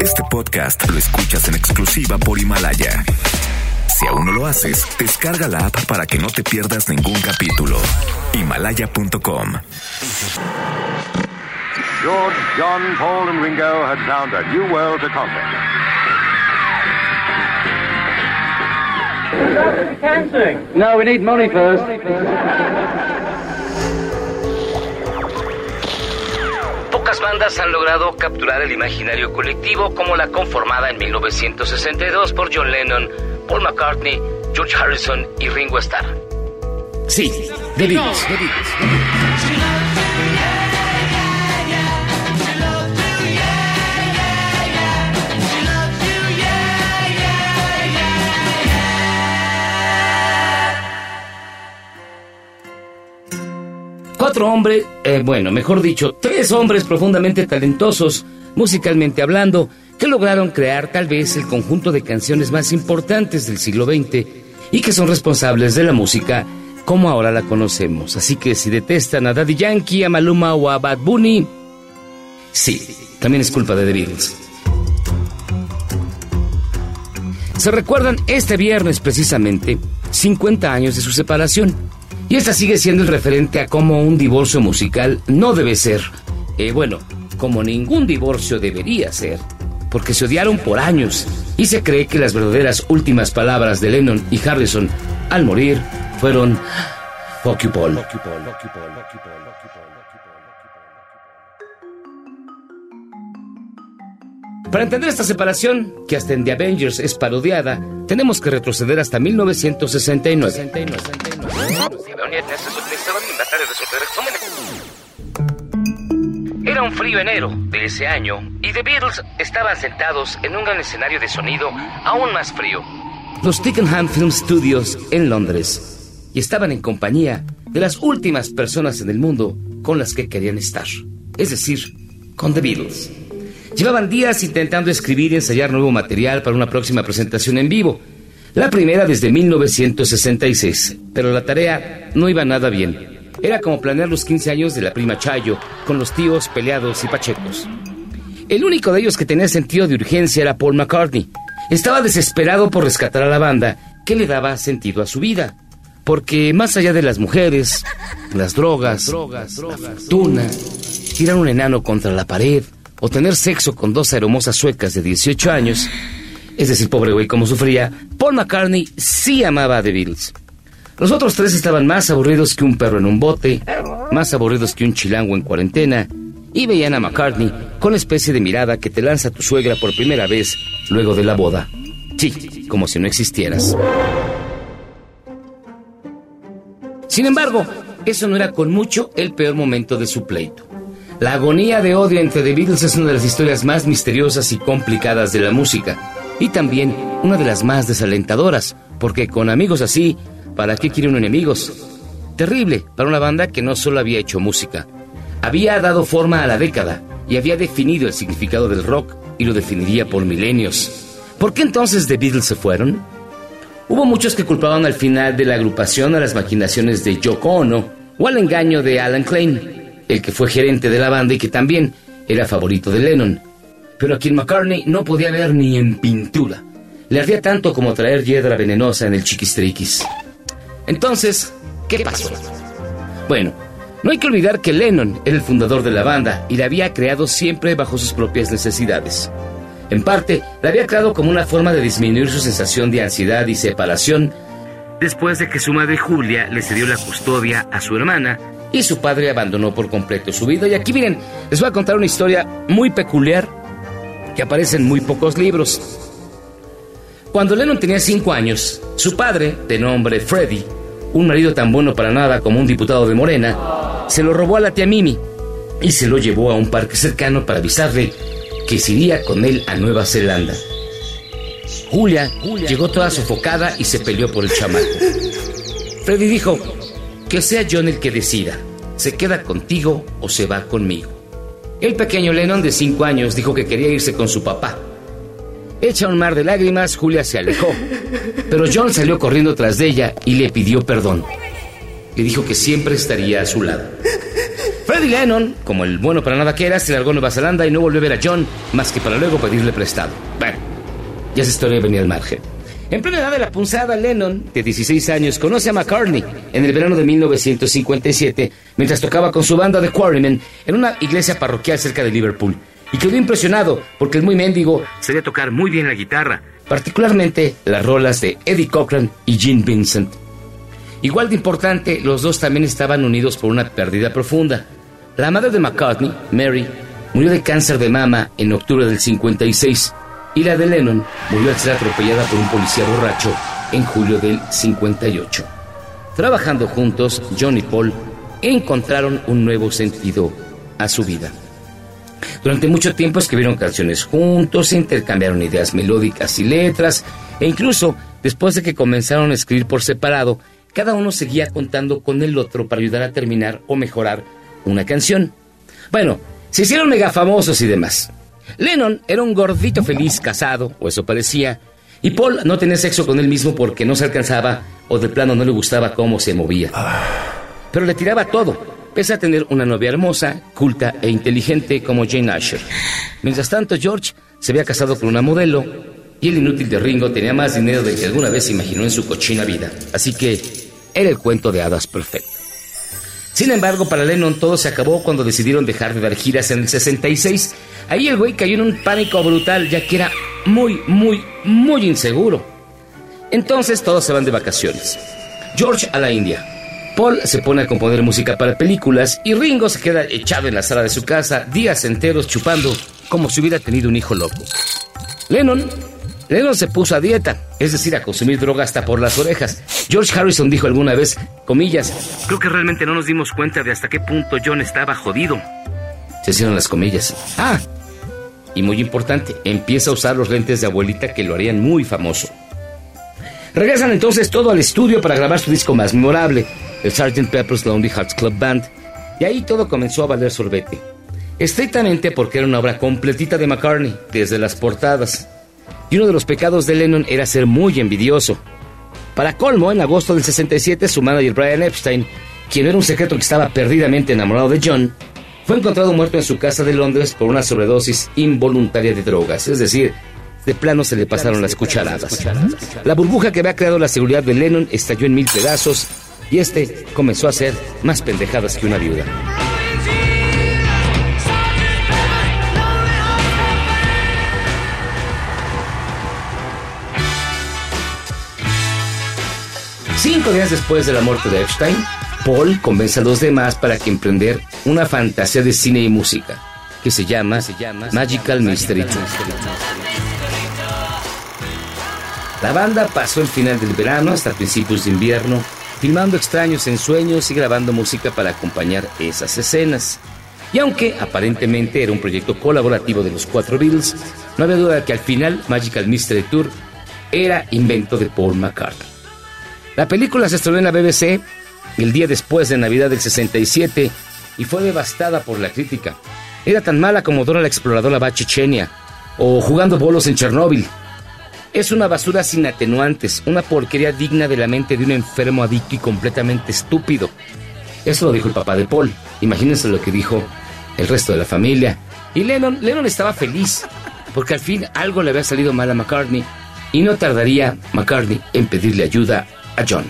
Este podcast lo escuchas en exclusiva por Himalaya. Si aún no lo haces, descarga la app para que no te pierdas ningún capítulo. Himalaya.com. George, John, Paul, and Ringo had found a new world to conquer. No, we need money first. Pocas bandas han logrado capturar el imaginario colectivo como la conformada en 1962 por John Lennon, Paul McCartney, George Harrison y Ringo Starr. Sí. Cuatro hombres, eh, bueno, mejor dicho, tres hombres profundamente talentosos, musicalmente hablando, que lograron crear tal vez el conjunto de canciones más importantes del siglo XX y que son responsables de la música como ahora la conocemos. Así que si detestan a Daddy Yankee, a Maluma o a Bad Bunny, sí, también es culpa de The Beatles. Se recuerdan este viernes precisamente 50 años de su separación. Y esta sigue siendo el referente a cómo un divorcio musical no debe ser. Eh, bueno, como ningún divorcio debería ser. Porque se odiaron por años y se cree que las verdaderas últimas palabras de Lennon y Harrison al morir fueron Fuck you, Paul. Para entender esta separación, que hasta en The Avengers es parodiada, tenemos que retroceder hasta 1969. Era un frío enero de ese año y The Beatles estaban sentados en un gran escenario de sonido aún más frío. Los Tickenham Film Studios en Londres. Y estaban en compañía de las últimas personas en el mundo con las que querían estar. Es decir, con The Beatles. Llevaban días intentando escribir y ensayar nuevo material para una próxima presentación en vivo. La primera desde 1966, pero la tarea no iba nada bien. Era como planear los 15 años de la prima Chayo, con los tíos peleados y pachecos. El único de ellos que tenía sentido de urgencia era Paul McCartney. Estaba desesperado por rescatar a la banda que le daba sentido a su vida. Porque más allá de las mujeres, las drogas, la fortuna, tirar un enano contra la pared o tener sexo con dos hermosas suecas de 18 años, es decir, pobre güey, como sufría, Paul McCartney sí amaba a The Beatles. Los otros tres estaban más aburridos que un perro en un bote, más aburridos que un chilango en cuarentena, y veían a McCartney con la especie de mirada que te lanza tu suegra por primera vez luego de la boda. Sí, como si no existieras. Sin embargo, eso no era con mucho el peor momento de su pleito. La agonía de odio entre The Beatles es una de las historias más misteriosas y complicadas de la música, y también una de las más desalentadoras, porque con amigos así, ¿para qué quiere uno enemigos? Terrible para una banda que no solo había hecho música, había dado forma a la década y había definido el significado del rock y lo definiría por milenios. ¿Por qué entonces The Beatles se fueron? Hubo muchos que culpaban al final de la agrupación a las maquinaciones de Yoko Ono o al engaño de Alan Klein, el que fue gerente de la banda y que también era favorito de Lennon. Pero a quien McCartney no podía ver ni en pintura. Le ardía tanto como traer hiedra venenosa en el chiquistriquis. Entonces, ¿qué pasó? Bueno, no hay que olvidar que Lennon era el fundador de la banda y la había creado siempre bajo sus propias necesidades. En parte, la había creado como una forma de disminuir su sensación de ansiedad y separación después de que su madre Julia le cedió la custodia a su hermana y su padre abandonó por completo su vida. Y aquí miren, les voy a contar una historia muy peculiar que aparece en muy pocos libros. Cuando Lennon tenía cinco años, su padre, de nombre Freddy, un marido tan bueno para nada como un diputado de Morena, se lo robó a la tía Mimi y se lo llevó a un parque cercano para avisarle que se iría con él a Nueva Zelanda. Julia, llegó toda sofocada y se peleó por el chamaco. Freddy dijo, que sea John el que decida, se queda contigo o se va conmigo. El pequeño Lennon de cinco años dijo que quería irse con su papá. Hecha un mar de lágrimas, Julia se alejó, pero John salió corriendo tras de ella y le pidió perdón. Le dijo que siempre estaría a su lado. Eddie Lennon, como el bueno para nada que era, se largó a Nueva Zelanda y no volvió a ver a John más que para luego pedirle prestado. Bueno, ya esa historia venía al margen. En plena edad de la punzada, Lennon, de 16 años, conoce a McCartney en el verano de 1957 mientras tocaba con su banda de Quarrymen en una iglesia parroquial cerca de Liverpool. Y quedó impresionado porque el muy mendigo sabía tocar muy bien la guitarra, particularmente las rolas de Eddie Cochran y Gene Vincent. Igual de importante, los dos también estaban unidos por una pérdida profunda. La madre de McCartney, Mary, murió de cáncer de mama en octubre del 56 y la de Lennon murió al ser atropellada por un policía borracho en julio del 58. Trabajando juntos, John y Paul encontraron un nuevo sentido a su vida. Durante mucho tiempo escribieron canciones juntos, intercambiaron ideas melódicas y letras, e incluso después de que comenzaron a escribir por separado, cada uno seguía contando con el otro para ayudar a terminar o mejorar una canción. Bueno, se hicieron mega famosos y demás. Lennon era un gordito feliz casado, o eso parecía, y Paul no tenía sexo con él mismo porque no se alcanzaba o de plano no le gustaba cómo se movía. Pero le tiraba todo, pese a tener una novia hermosa, culta e inteligente como Jane Asher. Mientras tanto, George se había casado con una modelo y el inútil de Ringo tenía más dinero del que alguna vez imaginó en su cochina vida. Así que era el cuento de hadas perfecto. Sin embargo, para Lennon todo se acabó cuando decidieron dejar de dar giras en el 66. Ahí el güey cayó en un pánico brutal ya que era muy, muy, muy inseguro. Entonces todos se van de vacaciones. George a la India. Paul se pone a componer música para películas y Ringo se queda echado en la sala de su casa días enteros chupando como si hubiera tenido un hijo loco. Lennon Lennon se puso a dieta, es decir, a consumir droga hasta por las orejas. George Harrison dijo alguna vez, comillas, creo que realmente no nos dimos cuenta de hasta qué punto John estaba jodido. Se hicieron las comillas. Ah, y muy importante, empieza a usar los lentes de abuelita que lo harían muy famoso. Regresan entonces todo al estudio para grabar su disco más memorable, el Sgt. Pepper's Lonely Hearts Club Band, y ahí todo comenzó a valer sorbete. Estrictamente porque era una obra completita de McCartney, desde las portadas, y uno de los pecados de Lennon era ser muy envidioso. Para colmo, en agosto del 67, su manager Brian Epstein, quien era un secreto que estaba perdidamente enamorado de John, fue encontrado muerto en su casa de Londres por una sobredosis involuntaria de drogas, es decir, de plano se le pasaron las cucharadas. La burbuja que había creado la seguridad de Lennon estalló en mil pedazos y este comenzó a hacer más pendejadas que una viuda. Cinco días después de la muerte de Epstein, Paul convence a los demás para que emprender una fantasía de cine y música que se llama, se llama Magical Mystery Tour. La banda pasó el final del verano hasta principios de invierno, filmando extraños ensueños y grabando música para acompañar esas escenas. Y aunque aparentemente era un proyecto colaborativo de los cuatro Beatles, no había duda de que al final Magical Mystery Tour era invento de Paul McCartney. La película se estrenó en la BBC el día después de Navidad del 67 y fue devastada por la crítica. Era tan mala como Dora la exploradora Chechenia o jugando bolos en Chernóbil. Es una basura sin atenuantes, una porquería digna de la mente de un enfermo adicto y completamente estúpido. Eso lo dijo el papá de Paul. Imagínense lo que dijo el resto de la familia. Y Lennon, Lennon estaba feliz, porque al fin algo le había salido mal a McCartney y no tardaría McCartney en pedirle ayuda a John.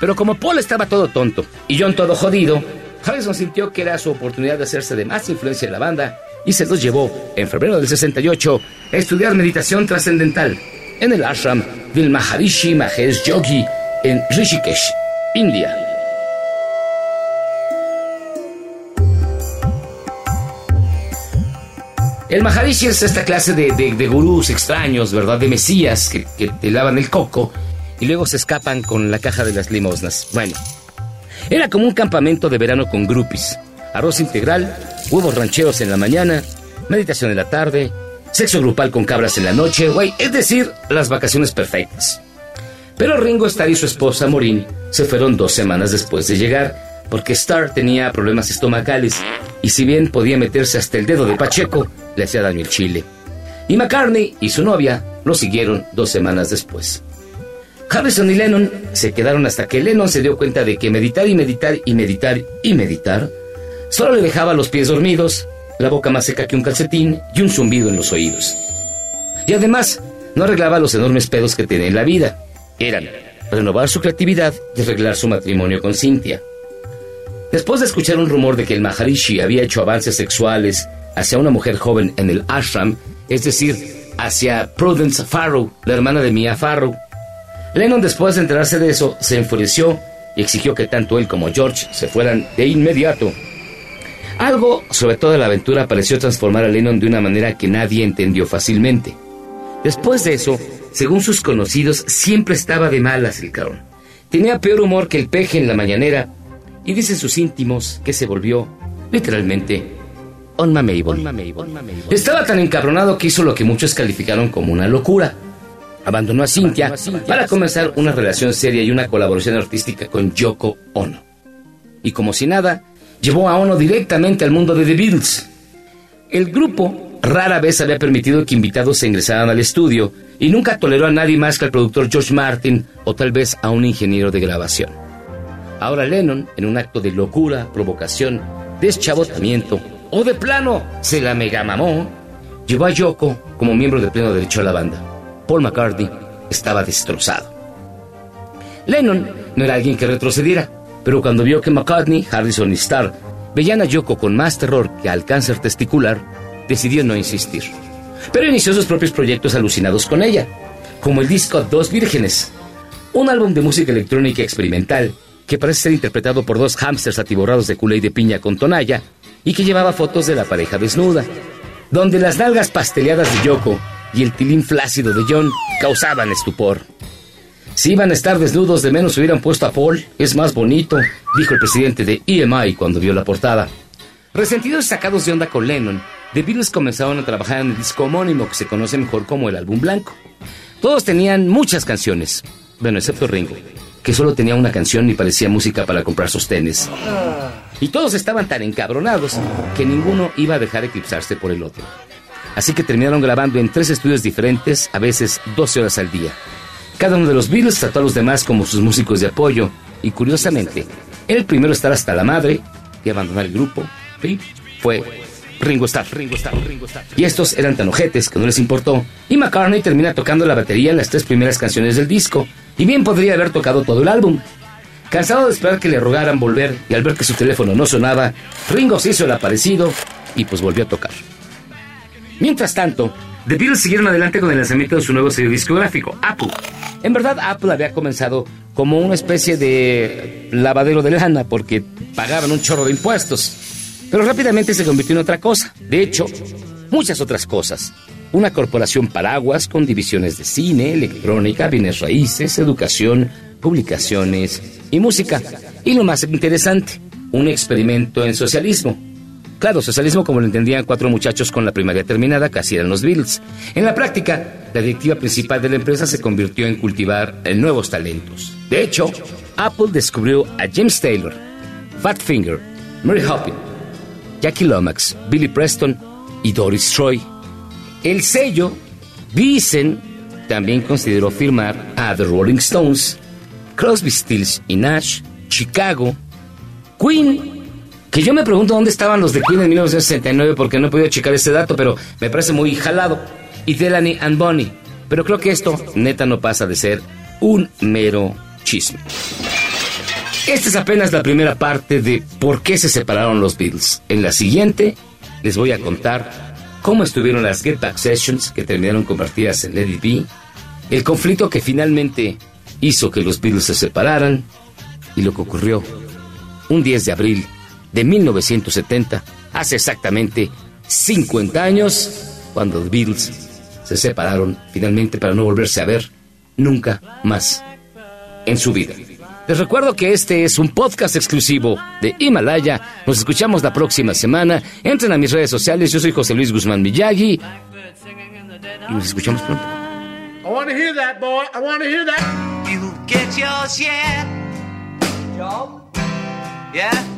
Pero como Paul estaba todo tonto y John todo jodido, Harrison sintió que era su oportunidad de hacerse de más influencia en la banda y se los llevó en febrero del 68 a estudiar meditación trascendental en el ashram del Maharishi Mahesh Yogi en Rishikesh, India. El Maharishi es esta clase de, de, gurús extraños, ¿verdad? De mesías que, que te lavan el coco y luego se escapan con la caja de las limosnas. Bueno, era como un campamento de verano con grupis. Arroz integral, huevos rancheros en la mañana, meditación en la tarde, sexo grupal con cabras en la noche, güey, es decir, las vacaciones perfectas. Pero Ringo Starr y su esposa Maureen se fueron dos semanas después de llegar, porque Starr tenía problemas estomacales y si bien podía meterse hasta el dedo de Pacheco, le hacía daño el chile. Y McCartney y su novia lo siguieron dos semanas después. Harrison y Lennon se quedaron hasta que Lennon se dio cuenta de que meditar y meditar y meditar y meditar Solo le dejaba los pies dormidos, la boca más seca que un calcetín y un zumbido en los oídos. Y además, no arreglaba los enormes pedos que tenía en la vida. Eran renovar su creatividad y arreglar su matrimonio con Cynthia. Después de escuchar un rumor de que el Maharishi había hecho avances sexuales hacia una mujer joven en el ashram, es decir, hacia Prudence Farrow, la hermana de Mia Farrow, Lennon, después de enterarse de eso, se enfureció y exigió que tanto él como George se fueran de inmediato. Algo sobre toda la aventura pareció transformar a Lennon de una manera que nadie entendió fácilmente. Después de eso, según sus conocidos, siempre estaba de malas el cabrón. Tenía peor humor que el peje en la mañanera y dicen sus íntimos que se volvió, literalmente, on Estaba tan encabronado que hizo lo que muchos calificaron como una locura abandonó a Cynthia para comenzar una relación seria y una colaboración artística con Yoko Ono. Y como si nada, llevó a Ono directamente al mundo de The Beatles. El grupo rara vez había permitido que invitados se ingresaran al estudio y nunca toleró a nadie más que al productor George Martin o tal vez a un ingeniero de grabación. Ahora Lennon, en un acto de locura, provocación, deschavotamiento o de plano se la megamamó, llevó a Yoko como miembro de pleno derecho a la banda. Paul McCartney estaba destrozado. Lennon no era alguien que retrocediera, pero cuando vio que McCartney, Harrison y Starr veían a Yoko con más terror que al cáncer testicular, decidió no insistir. Pero inició sus propios proyectos alucinados con ella, como el disco Dos Vírgenes, un álbum de música electrónica experimental que parece ser interpretado por dos hámsters atiborrados de culé y de piña con tonalla y que llevaba fotos de la pareja desnuda, donde las nalgas pasteleadas de Yoko y el tilín flácido de John causaban estupor. Si iban a estar desnudos, de menos hubieran puesto a Paul. Es más bonito, dijo el presidente de EMI cuando vio la portada. Resentidos y sacados de onda con Lennon, The Beatles comenzaron a trabajar en el disco homónimo que se conoce mejor como el álbum blanco. Todos tenían muchas canciones, bueno, excepto Ringo, que solo tenía una canción y parecía música para comprar sostenes. Y todos estaban tan encabronados que ninguno iba a dejar eclipsarse por el otro. Así que terminaron grabando en tres estudios diferentes, a veces 12 horas al día. Cada uno de los Beatles trató a los demás como sus músicos de apoyo, y curiosamente, el primero a estar hasta la madre y abandonar el grupo fue Ringo Starr, Ringo Starr, Ringo Starr. Y estos eran tan ojetes que no les importó, y McCartney termina tocando la batería en las tres primeras canciones del disco, y bien podría haber tocado todo el álbum. Cansado de esperar que le rogaran volver y al ver que su teléfono no sonaba, Ringo se hizo el aparecido y pues volvió a tocar. Mientras tanto, The Beatles siguieron adelante con el lanzamiento de su nuevo sello discográfico, Apple. En verdad, Apple había comenzado como una especie de lavadero de lana porque pagaban un chorro de impuestos. Pero rápidamente se convirtió en otra cosa. De hecho, muchas otras cosas. Una corporación paraguas con divisiones de cine, electrónica, bienes raíces, educación, publicaciones y música. Y lo más interesante, un experimento en socialismo Claro, socialismo como lo entendían cuatro muchachos con la primaria terminada, casi eran los Beatles. En la práctica, la directiva principal de la empresa se convirtió en cultivar nuevos talentos. De hecho, Apple descubrió a James Taylor, Fat Finger, Mary Hoppin, Jackie Lomax, Billy Preston y Doris Troy. El sello, dicen, también consideró firmar a The Rolling Stones, Crosby, Stills y Nash, Chicago, Queen que yo me pregunto dónde estaban los de Queen en 1969 porque no he podido checar ese dato, pero me parece muy jalado. Y Delaney and Bonnie. Pero creo que esto, neta, no pasa de ser un mero chisme. Esta es apenas la primera parte de por qué se separaron los Beatles. En la siguiente les voy a contar cómo estuvieron las Get Back Sessions que terminaron convertidas en Lady B, el conflicto que finalmente hizo que los Beatles se separaran y lo que ocurrió un 10 de abril de 1970, hace exactamente 50 años, cuando los Beatles se separaron finalmente para no volverse a ver nunca más en su vida. Les recuerdo que este es un podcast exclusivo de Himalaya. Nos escuchamos la próxima semana. Entren a mis redes sociales. Yo soy José Luis Guzmán Miyagi. Y nos escuchamos pronto. I want to hear that, boy. I want to hear that. You get your share. Job? Yeah?